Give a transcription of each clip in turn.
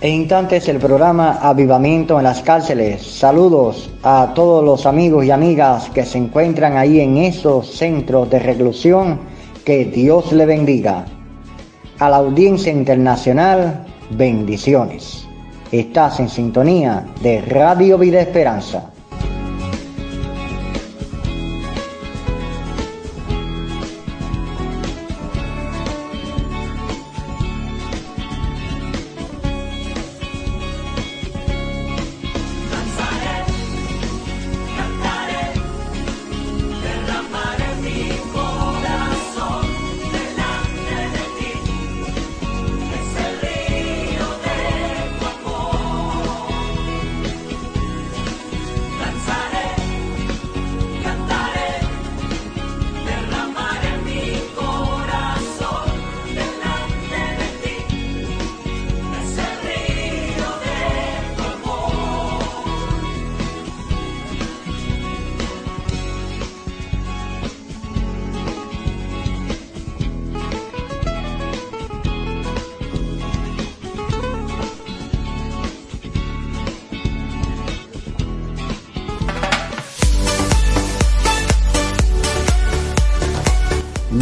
En instantes el programa Avivamiento en las cárceles. Saludos a todos los amigos y amigas que se encuentran ahí en esos centros de reclusión. Que Dios le bendiga. A la audiencia internacional, bendiciones. Estás en sintonía de Radio Vida Esperanza.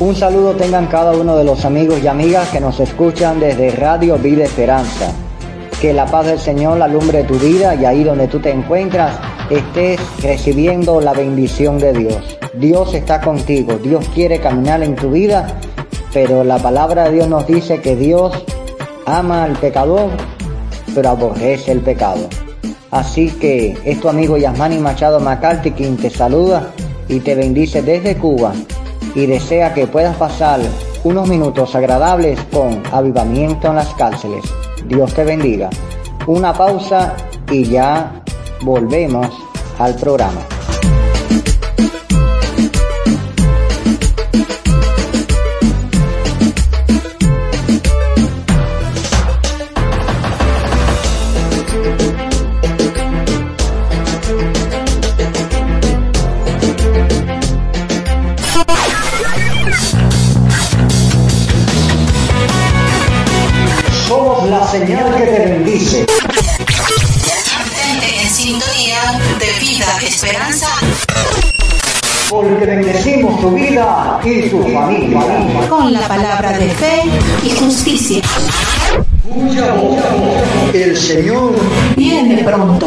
Un saludo tengan cada uno de los amigos y amigas que nos escuchan desde Radio Vida Esperanza. Que la paz del Señor alumbre tu vida y ahí donde tú te encuentras estés recibiendo la bendición de Dios. Dios está contigo, Dios quiere caminar en tu vida, pero la palabra de Dios nos dice que Dios ama al pecador, pero aborrece el pecado. Así que es tu amigo Yasmani Machado McCarthy quien te saluda y te bendice desde Cuba y desea que puedas pasar unos minutos agradables con avivamiento en las cárceles. Dios te bendiga. Una pausa y ya volvemos al programa. Y tu familia. Con la palabra de fe y justicia. Cuya voz el Señor Viene pronto.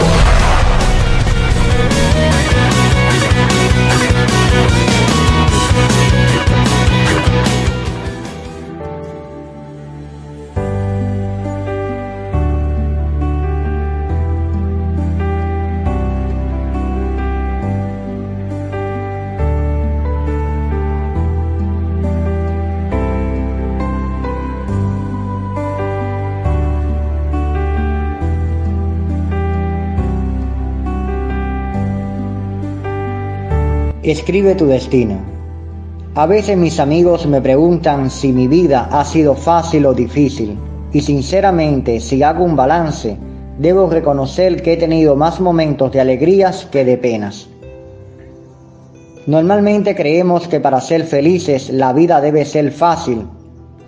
Escribe tu destino. A veces mis amigos me preguntan si mi vida ha sido fácil o difícil, y sinceramente, si hago un balance, debo reconocer que he tenido más momentos de alegrías que de penas. Normalmente creemos que para ser felices la vida debe ser fácil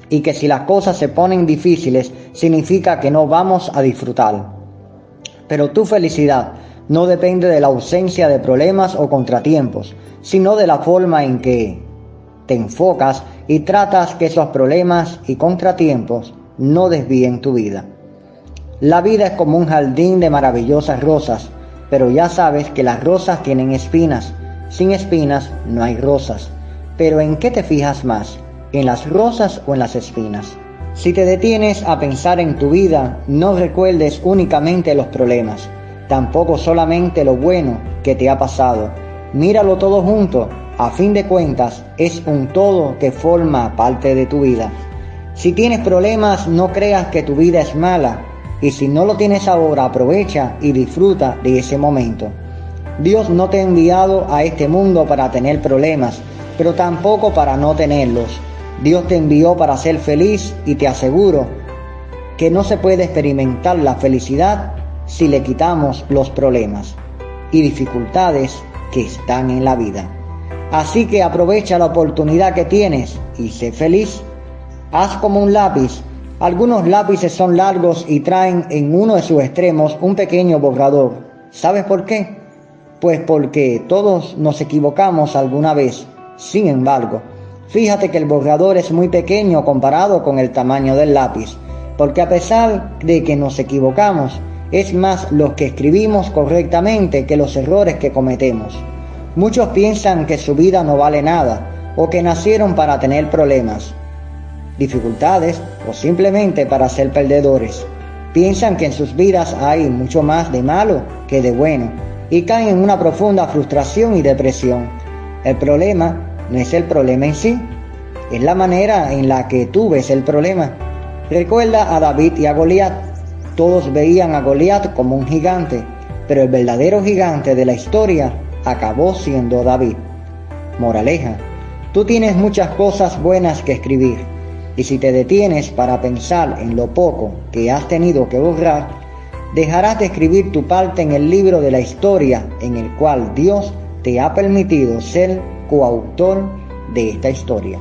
y que si las cosas se ponen difíciles significa que no vamos a disfrutar. Pero tu felicidad no depende de la ausencia de problemas o contratiempos, sino de la forma en que te enfocas y tratas que esos problemas y contratiempos no desvíen tu vida. La vida es como un jardín de maravillosas rosas, pero ya sabes que las rosas tienen espinas. Sin espinas no hay rosas. Pero ¿en qué te fijas más? ¿En las rosas o en las espinas? Si te detienes a pensar en tu vida, no recuerdes únicamente los problemas, tampoco solamente lo bueno que te ha pasado. Míralo todo junto, a fin de cuentas es un todo que forma parte de tu vida. Si tienes problemas, no creas que tu vida es mala, y si no lo tienes ahora, aprovecha y disfruta de ese momento. Dios no te ha enviado a este mundo para tener problemas, pero tampoco para no tenerlos. Dios te envió para ser feliz y te aseguro que no se puede experimentar la felicidad si le quitamos los problemas y dificultades que están en la vida. Así que aprovecha la oportunidad que tienes y sé feliz. Haz como un lápiz. Algunos lápices son largos y traen en uno de sus extremos un pequeño borrador. ¿Sabes por qué? Pues porque todos nos equivocamos alguna vez. Sin embargo, Fíjate que el borrador es muy pequeño comparado con el tamaño del lápiz, porque a pesar de que nos equivocamos, es más los que escribimos correctamente que los errores que cometemos. Muchos piensan que su vida no vale nada o que nacieron para tener problemas, dificultades o simplemente para ser perdedores. Piensan que en sus vidas hay mucho más de malo que de bueno y caen en una profunda frustración y depresión. El problema no es el problema en sí, es la manera en la que tú ves el problema. Recuerda a David y a Goliat. Todos veían a Goliat como un gigante, pero el verdadero gigante de la historia acabó siendo David. Moraleja, tú tienes muchas cosas buenas que escribir, y si te detienes para pensar en lo poco que has tenido que borrar, dejarás de escribir tu parte en el libro de la historia en el cual Dios te ha permitido ser coautor de esta historia.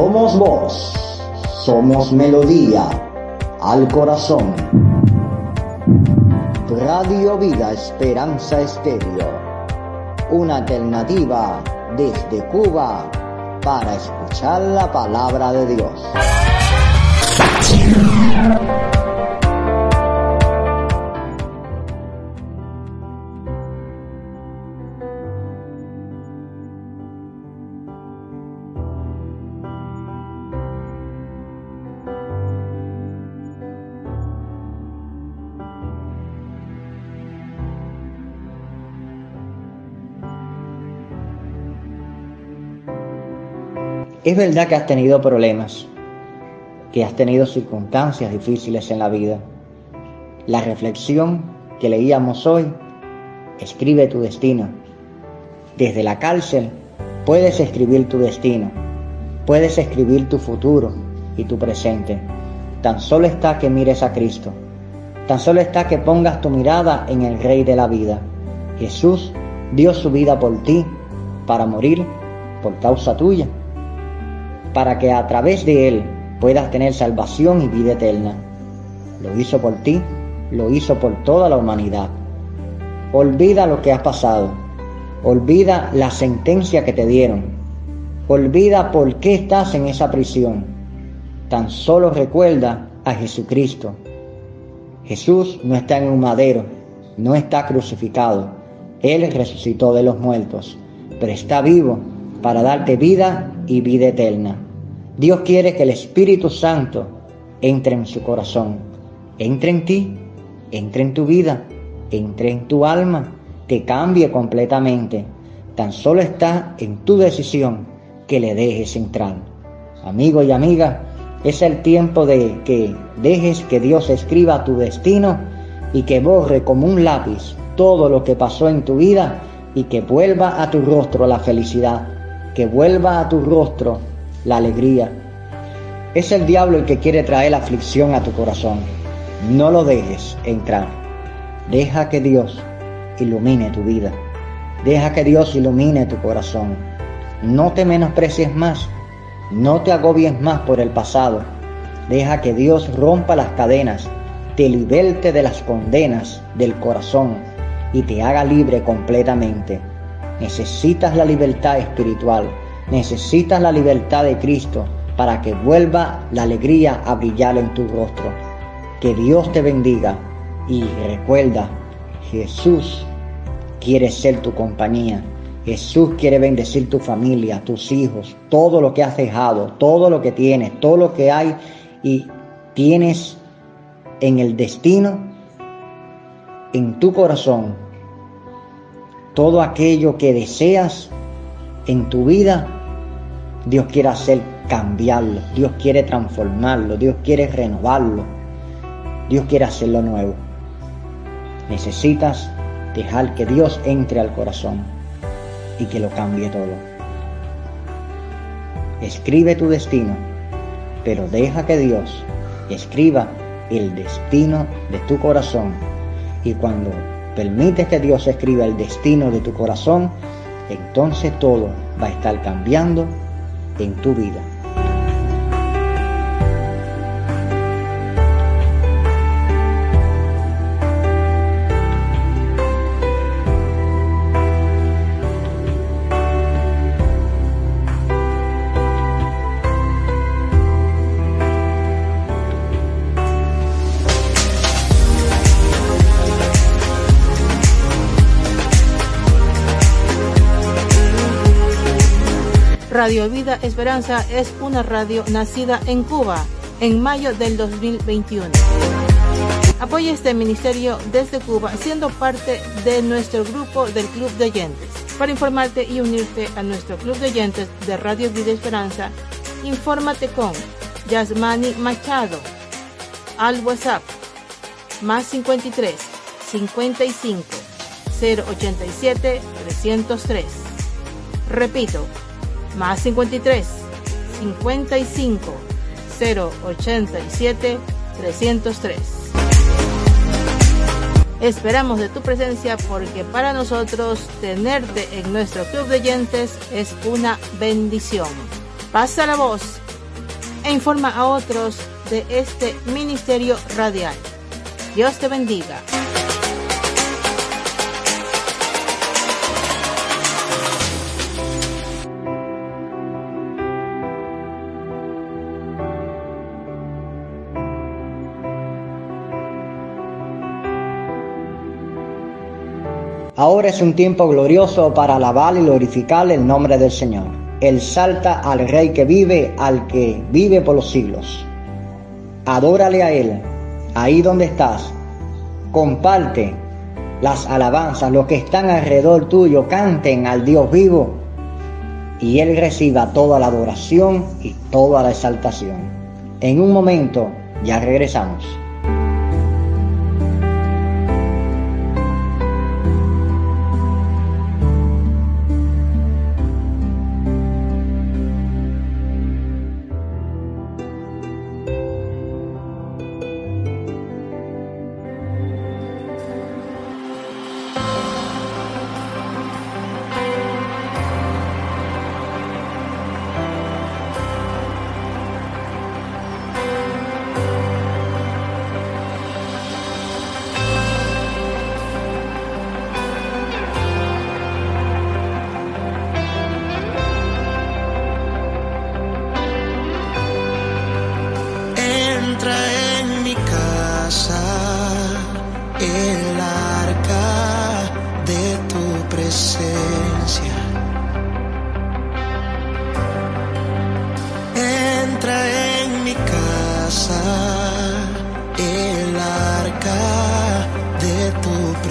Somos voz, somos melodía al corazón. Radio Vida Esperanza Estéreo, una alternativa desde Cuba para escuchar la palabra de Dios. Es verdad que has tenido problemas, que has tenido circunstancias difíciles en la vida. La reflexión que leíamos hoy, escribe tu destino. Desde la cárcel puedes escribir tu destino, puedes escribir tu futuro y tu presente. Tan solo está que mires a Cristo, tan solo está que pongas tu mirada en el Rey de la vida. Jesús dio su vida por ti, para morir por causa tuya para que a través de Él puedas tener salvación y vida eterna. Lo hizo por ti, lo hizo por toda la humanidad. Olvida lo que has pasado, olvida la sentencia que te dieron, olvida por qué estás en esa prisión. Tan solo recuerda a Jesucristo. Jesús no está en un madero, no está crucificado. Él resucitó de los muertos, pero está vivo para darte vida y vida eterna. Dios quiere que el Espíritu Santo entre en su corazón, entre en ti, entre en tu vida, entre en tu alma, te cambie completamente. Tan solo está en tu decisión que le dejes entrar. Amigo y amiga, Es el tiempo de que dejes que Dios escriba tu destino y que borre como un lápiz todo lo que pasó en tu vida y que vuelva a tu rostro la felicidad, que vuelva a tu rostro la alegría. Es el diablo el que quiere traer la aflicción a tu corazón. No lo dejes entrar. Deja que Dios ilumine tu vida. Deja que Dios ilumine tu corazón. No te menosprecies más. No te agobies más por el pasado. Deja que Dios rompa las cadenas, te liberte de las condenas del corazón y te haga libre completamente. Necesitas la libertad espiritual, necesitas la libertad de Cristo para que vuelva la alegría a brillar en tu rostro. Que Dios te bendiga y recuerda, Jesús quiere ser tu compañía. Jesús quiere bendecir tu familia, tus hijos, todo lo que has dejado, todo lo que tienes, todo lo que hay y tienes en el destino, en tu corazón, todo aquello que deseas en tu vida, Dios quiere hacer cambiarlo, Dios quiere transformarlo, Dios quiere renovarlo, Dios quiere hacerlo nuevo. Necesitas dejar que Dios entre al corazón y que lo cambie todo. Escribe tu destino, pero deja que Dios escriba el destino de tu corazón. Y cuando permites que Dios escriba el destino de tu corazón, entonces todo va a estar cambiando en tu vida. Radio Vida Esperanza es una radio nacida en Cuba en mayo del 2021. Apoya este ministerio desde Cuba siendo parte de nuestro grupo del Club de Oyentes. Para informarte y unirte a nuestro Club de Oyentes de Radio Vida Esperanza, infórmate con Yasmani Machado al WhatsApp más 53 55 087 303. Repito, más 53 55 087 303. Esperamos de tu presencia porque para nosotros tenerte en nuestro club de oyentes es una bendición. Pasa la voz e informa a otros de este ministerio radial. Dios te bendiga. Ahora es un tiempo glorioso para alabar y glorificar el nombre del Señor. Él salta al Rey que vive, al que vive por los siglos. Adórale a Él, ahí donde estás. Comparte las alabanzas, los que están alrededor tuyo, canten al Dios vivo y Él reciba toda la adoración y toda la exaltación. En un momento ya regresamos. Así como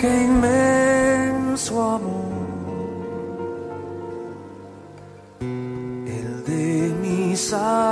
qué inmenso amor, el de mi Salvador.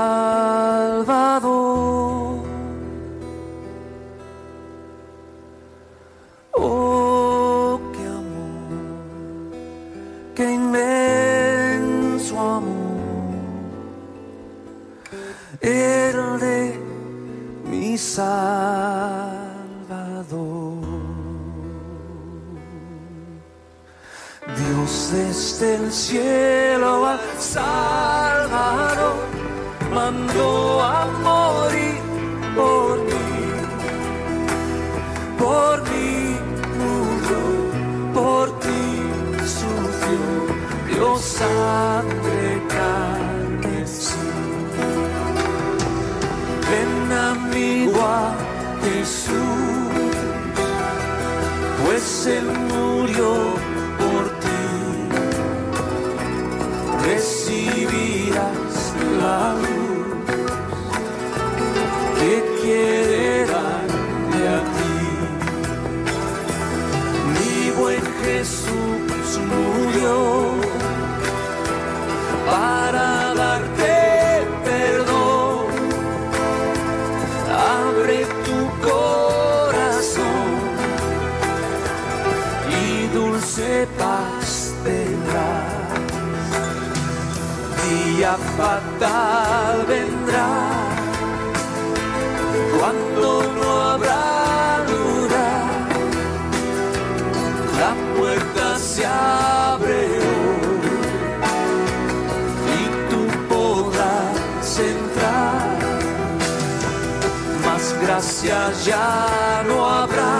Fatal vendrá cuando no habrá lugar. La puerta se abre y tú podrás entrar más gracias ya no habrá,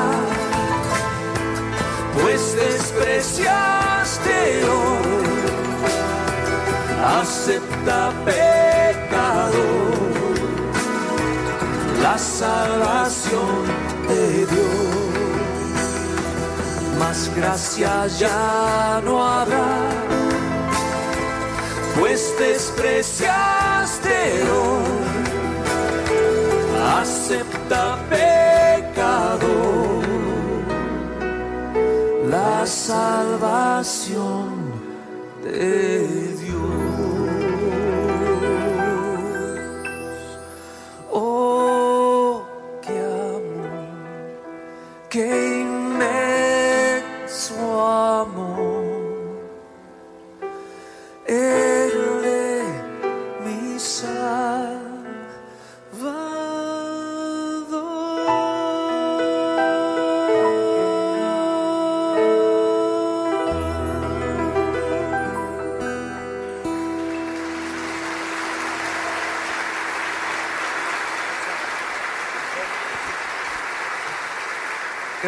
pues despreciaste hoy, pecador, la salvación de Dios, más gracias ya no habrá, pues despreciaste hoy acepta pecador, salvación de. Qué inmenso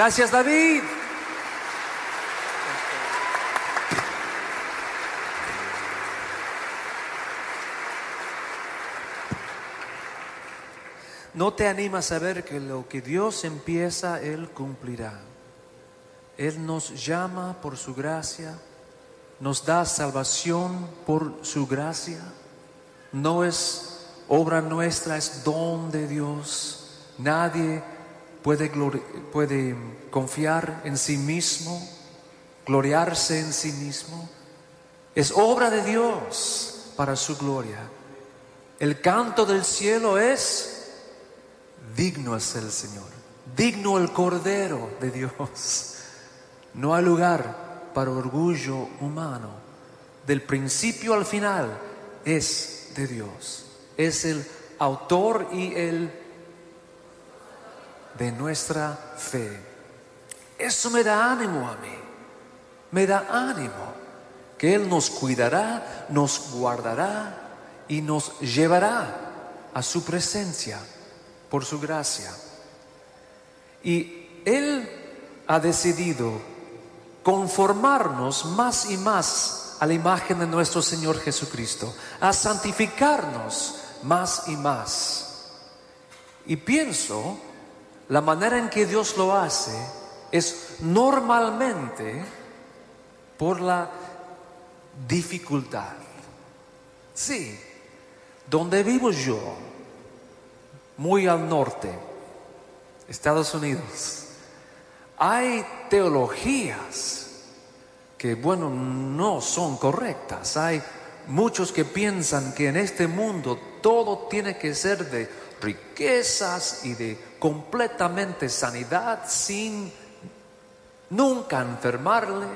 Gracias, David. ¿No te animas a ver que lo que Dios empieza, Él cumplirá? Él nos llama por su gracia, nos da salvación por su gracia. No es obra nuestra, es don de Dios. Nadie puede, confiar en sí mismo, gloriarse en sí mismo. Es obra de Dios para su gloria. El canto del cielo es Digno es el Señor, digno el Cordero de Dios. No hay lugar para orgullo humano. Del principio al final es de Dios. Es el autor y el de nuestra fe. Eso me da ánimo a mí. Me da ánimo que Él nos cuidará, nos guardará y nos llevará a su presencia por su gracia. Y Él ha decidido conformarnos más y más a la imagen de nuestro Señor Jesucristo, a santificarnos más y más. Y pienso, la manera en que Dios lo hace es normalmente por la dificultad. Sí, donde vivo yo, muy al norte, Estados Unidos, hay teologías que, bueno, no son correctas. Hay muchos que piensan que en este mundo todo tiene que ser de riquezas y de completamente sanidad sin nunca enfermarle.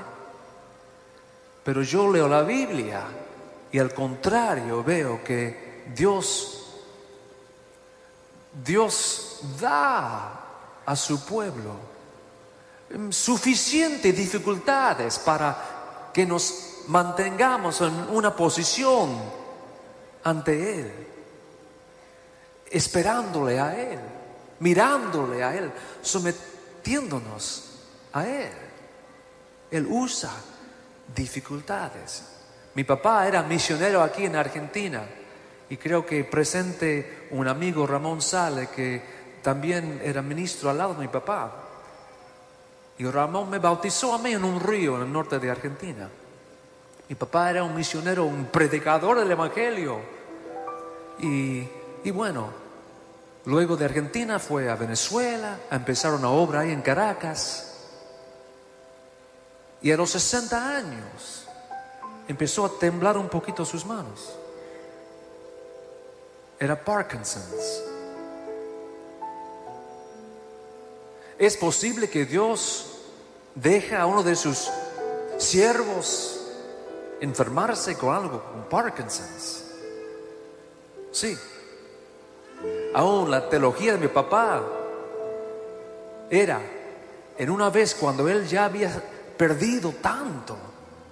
Pero yo leo la Biblia y al contrario veo que Dios Dios da a su pueblo mm, suficientes dificultades para que nos mantengamos en una posición ante Él, esperándole a Él, mirándole a Él, sometiéndonos a Él. Él usa dificultades. Mi papá era misionero aquí en Argentina y creo que presente un amigo Ramón Sale que también era ministro al lado de mi papá. Y Ramón me bautizó a mí en un río en el norte de Argentina. Mi papá era un misionero, un predicador del Evangelio. Y, y bueno, luego de Argentina fue a Venezuela a empezar una obra ahí en Caracas. Y a los 60 años empezó a temblar un poquito sus manos. Era Parkinson's. Es posible que Dios deje a uno de sus siervos enfermarse con algo, con Parkinson's. Sí. Aún la teología de mi papá era, en una vez cuando él ya había perdido tanto,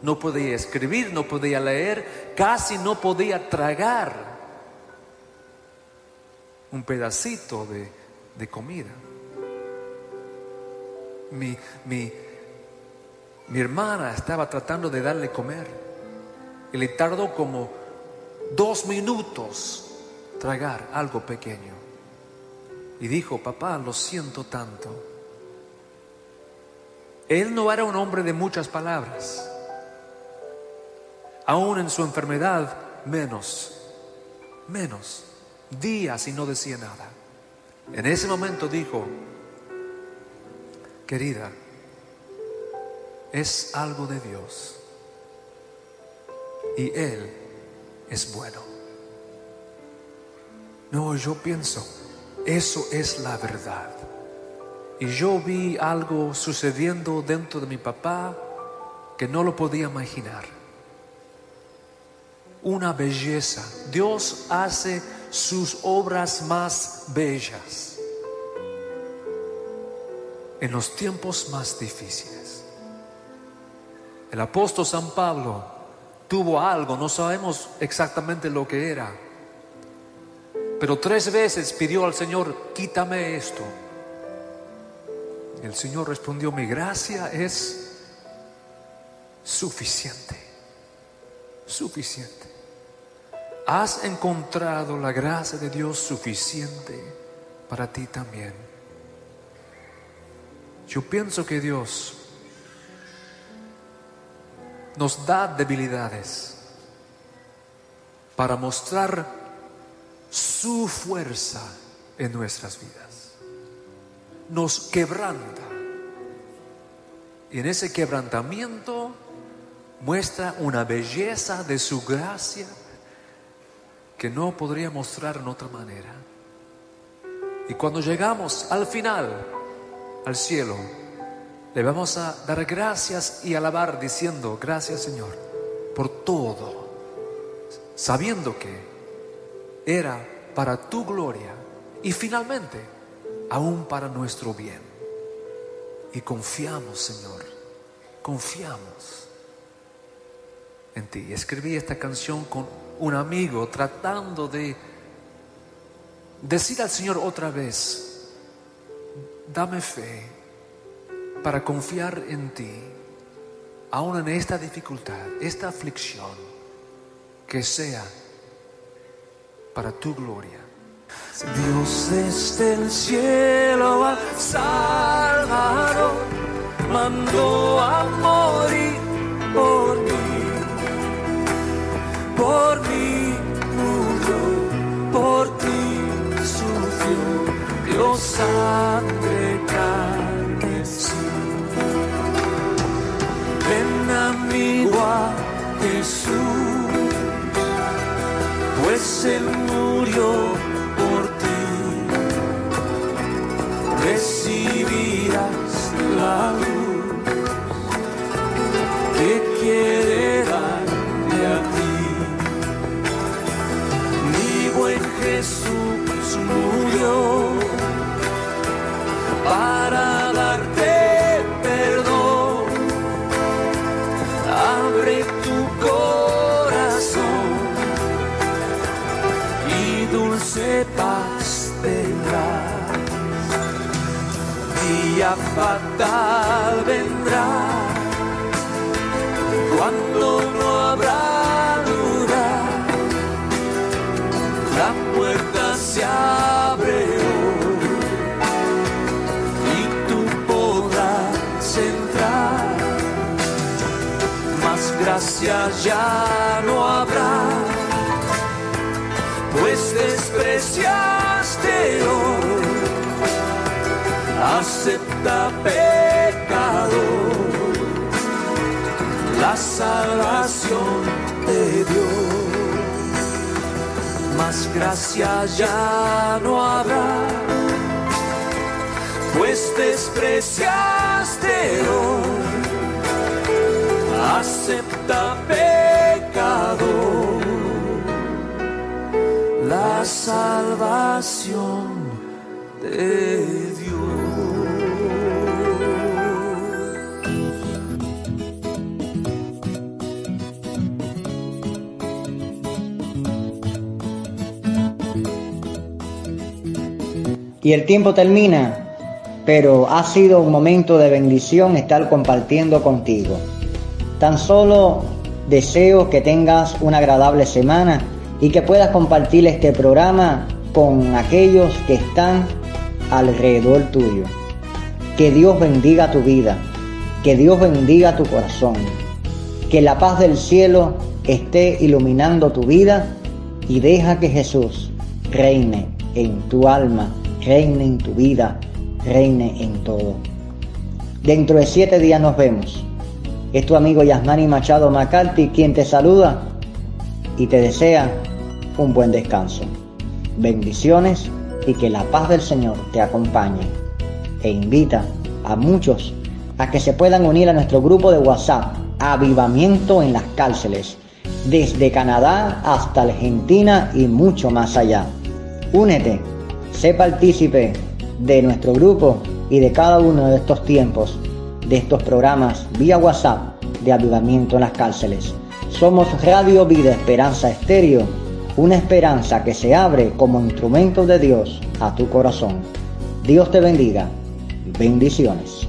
no podía escribir, no podía leer, casi no podía tragar un pedacito de, comida. Mi, mi, mi hermana estaba tratando de darle comer y le tardó como dos minutos tragar algo pequeño. Y dijo, papá, lo siento tanto. Él no era un hombre de muchas palabras. Aún en su enfermedad, menos, menos, días y no decía nada. En ese momento dijo, querida, es algo de Dios. Y Él es bueno. No, yo pienso, eso es la verdad. Y yo vi algo sucediendo dentro de mi papá que no lo podía imaginar. Una belleza. Dios hace sus obras más bellas en los tiempos más difíciles. El apóstol San Pablo tuvo algo, no sabemos exactamente lo que era, pero tres veces pidió al Señor, quítame esto. El Señor respondió, mi gracia es suficiente, suficiente. Has encontrado la gracia de Dios suficiente para ti también. Yo pienso que Dios nos da debilidades para mostrar su fuerza en nuestras vidas. Nos quebranta. Y en ese quebrantamiento muestra una belleza de su gracia que no podría mostrar en otra manera. Y cuando llegamos al final, al cielo, le vamos a dar gracias y alabar diciendo, gracias Señor, por todo, sabiendo que era para tu gloria y finalmente aún para nuestro bien. Y confiamos, Señor, confiamos en ti. Escribí esta canción con un amigo tratando de decir al Señor otra vez, dame fe para confiar en ti, aún en esta dificultad, esta aflicción, que sea para tu gloria. Dios desde el cielo al Salvador mandó a morir por mí, por mí murió, por ti sufrió, Dios sangre Él murió Fatal vendrá cuando no habrá lugar. La puerta se abre y tú podrás entrar. Más gracias ya no habrá, pues despreciaste hoy. Pecador la salvación de Dios. Más gracias ya no habrá, pues despreciaste hoy. Acepta pecador la salvación de. Y el tiempo termina, pero ha sido un momento de bendición estar compartiendo contigo. Tan solo deseo que tengas una agradable semana y que puedas compartir este programa con aquellos que están alrededor tuyo. Que Dios bendiga tu vida, que Dios bendiga tu corazón, que la paz del cielo esté iluminando tu vida y deja que Jesús reine en tu alma, reine en tu vida, reine en todo. Dentro de siete días nos vemos. Es tu amigo Yasmani Machado McCarthy quien te saluda y te desea un buen descanso. Bendiciones y que la paz del Señor te acompañe. E invita a muchos a que se puedan unir a nuestro grupo de WhatsApp Avivamiento en las cárceles, desde Canadá hasta Argentina y mucho más allá. Únete, sé partícipe de nuestro grupo y de cada uno de estos tiempos, de estos programas vía WhatsApp de Avivamiento en las cárceles. Somos Radio Vida Esperanza Estéreo, una esperanza que se abre como instrumento de Dios a tu corazón. Dios te bendiga. Bendiciones.